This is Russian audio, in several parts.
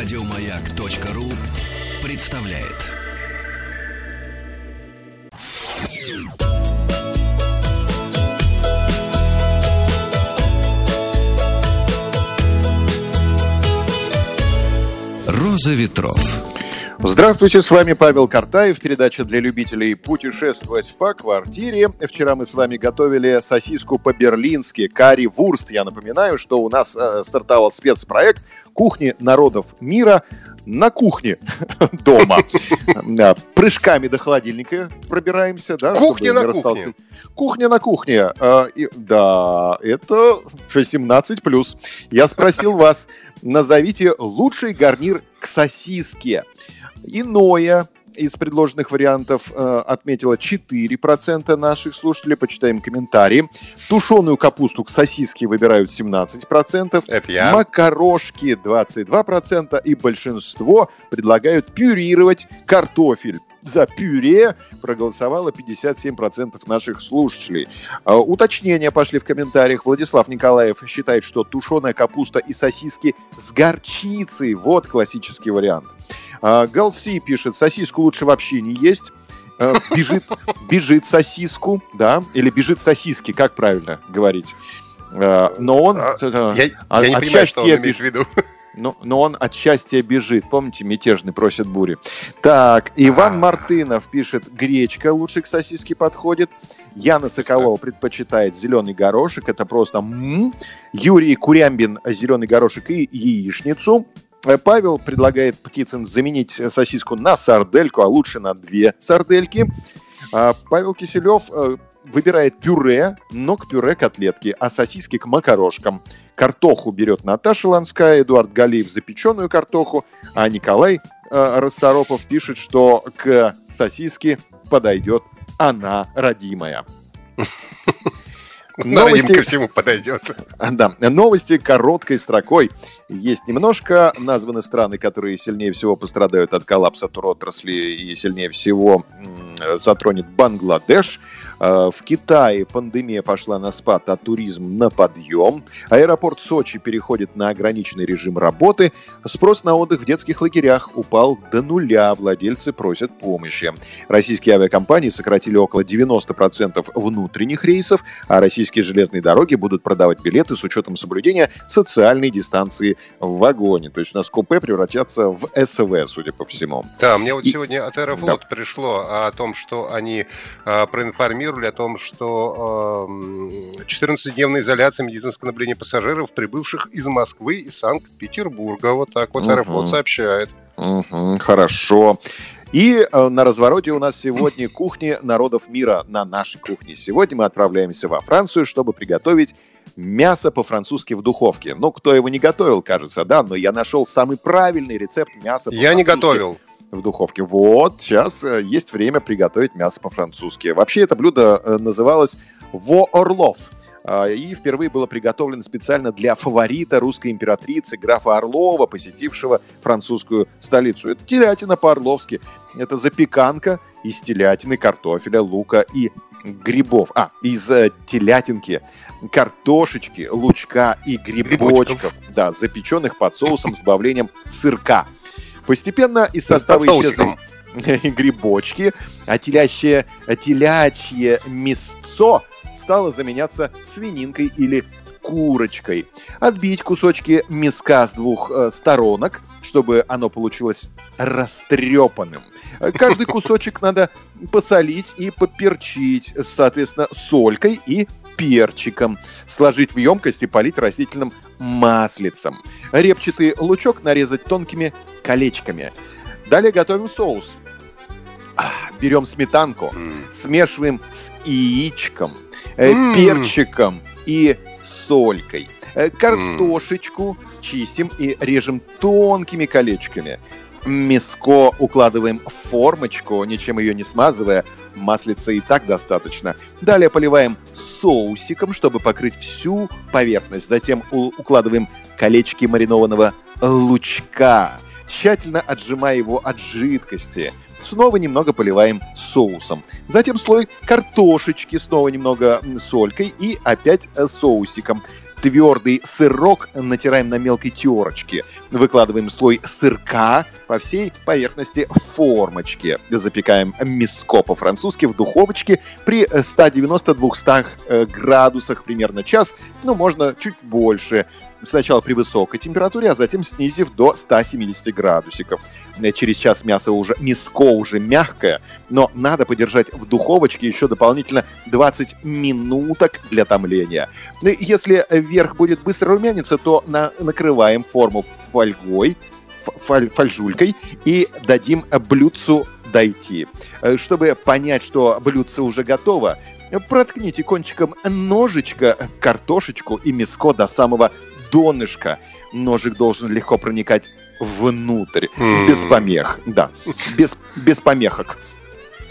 Радиомаяк.ру представляет. Роза ветров. Здравствуйте, с вами Павел Картаев, передача для любителей путешествовать по квартире. Вчера мы с вами готовили сосиску по-берлински, карри вурст. Я напоминаю, что у нас э, стартовал спецпроект «Кухни народов мира» на кухне дома. Прыжками до холодильника пробираемся. Да, Кухня на кухне. Кухня на кухне. А, да, это 18+. Я спросил вас, назовите лучший гарнир к сосиске. Иное из предложенных вариантов э, отметила 4% наших слушателей. Почитаем комментарии. Тушеную капусту к сосиске выбирают 17%. Это я. Макарошки 22%. И большинство предлагают пюрировать картофель за пюре проголосовало 57% наших слушателей. А, уточнения пошли в комментариях. Владислав Николаев считает, что тушеная капуста и сосиски с горчицей. Вот классический вариант. А, Галси пишет, сосиску лучше вообще не есть. А, бежит, бежит сосиску, да, или бежит сосиски, как правильно говорить. Но он... Я, я не понимаю, что он имеет в виду но, но он от счастья бежит. Помните, мятежный просит бури. Так, Иван а. Мартынов пишет, гречка лучше к сосиске подходит. Яна Соколова предпочитает зеленый горошек, это просто м-м. Юрий Курямбин зеленый горошек и яичницу. Э, Павел предлагает птицам заменить сосиску на сардельку, а лучше на две сардельки. А Павел Киселев э, выбирает пюре, но к пюре котлетки, а сосиски к макарошкам. Картоху берет Наташа Ланская, Эдуард Галиев запеченную картоху, а Николай э, Расторопов пишет, что к сосиске подойдет она родимая. Новости... ко всему подойдет. Да, новости короткой строкой. Есть немножко. Названы страны, которые сильнее всего пострадают от коллапса туротрасли и сильнее всего затронет Бангладеш. Э, в Китае пандемия пошла на спад, а туризм на подъем. Аэропорт Сочи переходит на ограниченный режим работы. Спрос на отдых в детских лагерях упал до нуля. Владельцы просят помощи. Российские авиакомпании сократили около 90% внутренних рейсов, а российские железные дороги будут продавать билеты с учетом соблюдения социальной дистанции в вагоне. То есть у нас купе превратятся в СВ, судя по всему. Да, мне вот И... сегодня от Аэрофлот да. пришло о том, что они э, проинформировали информировали о том, что э, 14-дневная изоляция медицинского наблюдения пассажиров, прибывших из Москвы и Санкт-Петербурга. Вот так вот угу. Аэрофлот сообщает. Угу, хорошо. И э, на развороте у нас сегодня кухни народов мира на нашей кухне. Сегодня мы отправляемся во Францию, чтобы приготовить мясо по-французски в духовке. Ну, кто его не готовил, кажется, да, но я нашел самый правильный рецепт мяса Я не готовил в духовке. Вот, сейчас э, есть время приготовить мясо по-французски. Вообще это блюдо э, называлось «во-орлов». А, и впервые было приготовлено специально для фаворита русской императрицы графа Орлова, посетившего французскую столицу. Это телятина по-орловски. Это запеканка из телятины, картофеля, лука и грибов. А, из э, телятинки, картошечки, лучка и грибочков. грибочков. Да, запеченных под соусом с добавлением сырка. Постепенно из состава исчезли грибочки, а телячье, а телячье мясцо стало заменяться свининкой или курочкой. Отбить кусочки мяска с двух э, сторонок, чтобы оно получилось растрепанным. Каждый кусочек надо посолить и поперчить, соответственно, солькой и перчиком. Сложить в емкость и полить растительным маслицем. Репчатый лучок нарезать тонкими колечками. Далее готовим соус. Берем сметанку, mm. смешиваем с яичком, mm. перчиком и солькой. Э, картошечку mm. чистим и режем тонкими колечками. Мяско укладываем в формочку, ничем ее не смазывая. Маслица и так достаточно. Далее поливаем соусиком, чтобы покрыть всю поверхность. Затем укладываем колечки маринованного лучка, тщательно отжимая его от жидкости. Снова немного поливаем соусом. Затем слой картошечки, снова немного солькой и опять соусиком. Твердый сырок натираем на мелкой терочке. Выкладываем слой сырка по всей поверхности формочки. Запекаем миско по-французски в духовочке при 190-200 э, градусах примерно час, ну, можно чуть больше сначала при высокой температуре, а затем снизив до 170 градусиков. Э, через час мясо уже, миско уже мягкое, но надо подержать в духовочке еще дополнительно 20 минуток для томления. Ну, если верх будет быстро румяниться, то на, накрываем форму фольгой, фаль, фольжулькой и дадим блюдцу дойти. Э, чтобы понять, что блюдце уже готово, проткните кончиком ножичка картошечку и миско до самого донышка. Ножик должен легко проникать внутрь, mm. без помех, да, без, без помехок.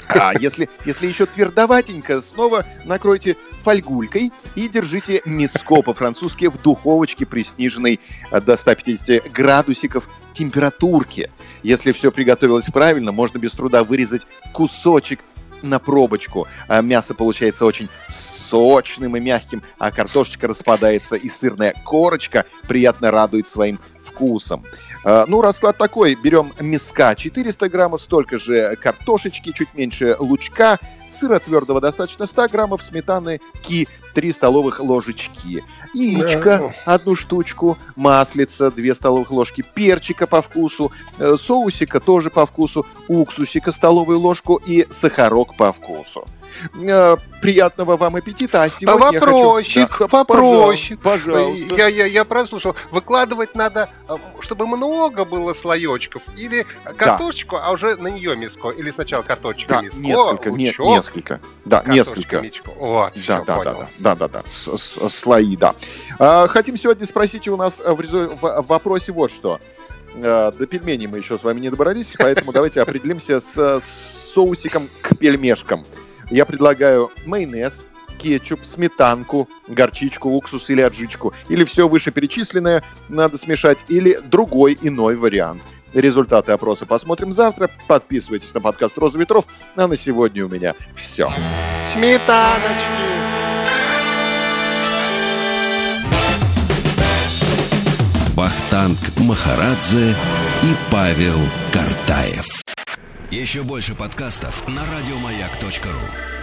А если, если еще твердоватенько, снова накройте фольгулькой и держите миско по-французски в духовочке при сниженной до 150 градусиков температурке. Если все приготовилось правильно, можно без труда вырезать кусочек на пробочку. А мясо получается очень сочным и мягким, а картошечка распадается, и сырная корочка приятно радует своим вкусом. А, ну, расклад такой. Берем миска 400 граммов, столько же картошечки, чуть меньше лучка, сыра твердого достаточно 100 граммов, сметаны ки 3 столовых ложечки, яичко одну штучку, маслица 2 столовых ложки, перчика по вкусу, э, соусика тоже по вкусу, уксусика столовую ложку и сахарок по вкусу. Э, приятного вам аппетита. А сегодня Вопросик, я хочу... да, попроще. Пожалуйста. Я, я, я прослушал. Выкладывать надо, э, чтобы много было слоечков, или картошечку, да. а уже на нее миско, или сначала картошечку да, миско, несколько, лучок, не, несколько. Да, несколько. Мичко. Вот, да, да, да, да, да, да, да, с, слои, да. А, хотим сегодня спросить у нас в, в, в вопросе вот что. А, до пельменей мы еще с вами не добрались, поэтому давайте определимся с соусиком к пельмешкам. Я предлагаю майонез, кетчуп, сметанку, горчичку, уксус или аджичку. Или все вышеперечисленное надо смешать, или другой иной вариант. Результаты опроса посмотрим завтра. Подписывайтесь на подкаст «Роза ветров». А на сегодня у меня все. Сметаночки! Бахтанг Махарадзе и Павел Картаев. Еще больше подкастов на радиомаяк.ру.